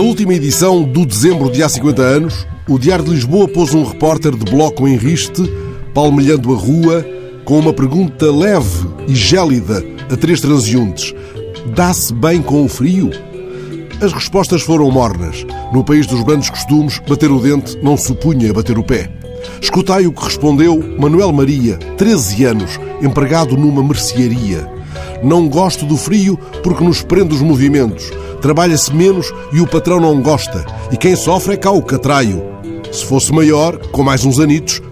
última edição do dezembro de há 50 anos, o Diário de Lisboa pôs um repórter de bloco em riste, palmilhando a rua, com uma pergunta leve e gélida a três transeuntes: Dá-se bem com o frio? As respostas foram mornas. No país dos grandes costumes, bater o dente não supunha bater o pé. Escutai o que respondeu Manuel Maria, 13 anos, empregado numa mercearia. Não gosto do frio porque nos prende os movimentos. Trabalha-se menos e o patrão não gosta. E quem sofre é cá o catraio. Se fosse maior, com mais uns anitos,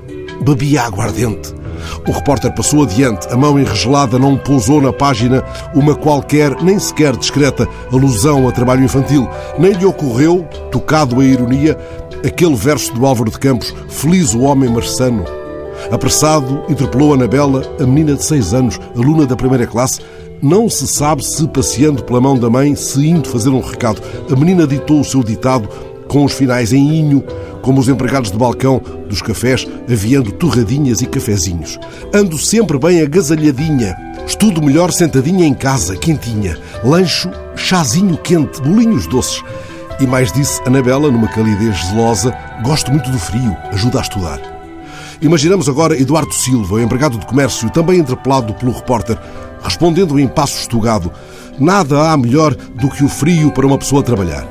bebia aguardente. O repórter passou adiante, a mão enregelada não pousou na página uma qualquer, nem sequer discreta, alusão a trabalho infantil. Nem lhe ocorreu, tocado a ironia, aquele verso do Álvaro de Campos, Feliz o homem marçano. Apressado, interpelou Anabela, a menina de seis anos, aluna da primeira classe. Não se sabe se, passeando pela mão da mãe, se indo fazer um recado. A menina ditou o seu ditado com os finais em inho, como os empregados de balcão dos cafés, aviando torradinhas e cafezinhos. Ando sempre bem agasalhadinha. Estudo melhor sentadinha em casa, quentinha. Lancho, chazinho quente, bolinhos doces. E mais disse Anabela, numa calidez zelosa, gosto muito do frio, ajuda a estudar. Imaginamos agora Eduardo Silva, empregado de comércio, também interpelado pelo repórter, respondendo em passo estugado: Nada há melhor do que o frio para uma pessoa trabalhar.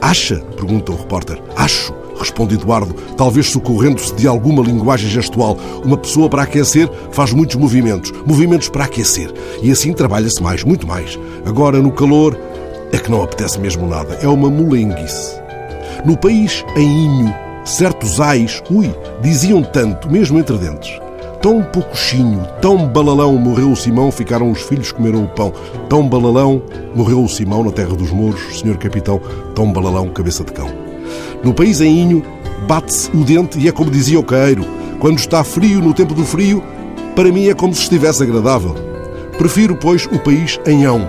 Acha? pergunta o repórter. Acho, responde Eduardo, talvez socorrendo-se de alguma linguagem gestual. Uma pessoa para aquecer faz muitos movimentos, movimentos para aquecer. E assim trabalha-se mais, muito mais. Agora, no calor, é que não apetece mesmo nada. É uma molenguice. No país, em Inho, certos ais, ui, diziam tanto, mesmo entre dentes. Tão poucochinho, tão balalão morreu o Simão, ficaram os filhos comeram o pão. Tão balalão morreu o Simão na terra dos mouros, senhor capitão, tão balalão cabeça de cão. No país em Inho, bate-se o dente e é como dizia o caeiro, quando está frio no tempo do frio, para mim é como se estivesse agradável. Prefiro, pois, o país em ão.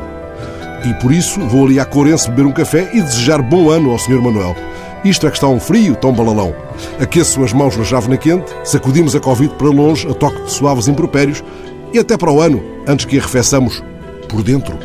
E por isso vou ali à Corense beber um café e desejar bom ano ao senhor Manuel. Isto é que está um frio tão balalão. Aqueço as mãos na chávena quente, sacudimos a Covid para longe a toque de suaves impropérios e até para o ano, antes que arrefeçamos por dentro